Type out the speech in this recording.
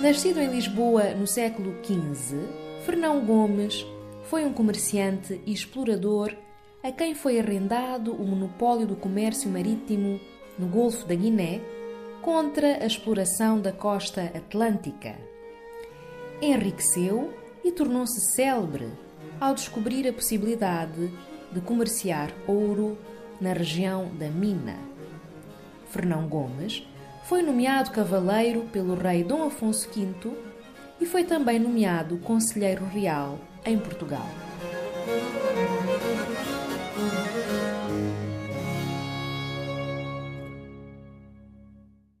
Nascido em Lisboa no século XV, Fernão Gomes foi um comerciante e explorador a quem foi arrendado o monopólio do comércio marítimo no Golfo da Guiné contra a exploração da costa atlântica. Enriqueceu e tornou-se célebre ao descobrir a possibilidade de comerciar ouro na região da Mina. Fernão Gomes foi nomeado cavaleiro pelo rei Dom Afonso V e foi também nomeado conselheiro real em Portugal.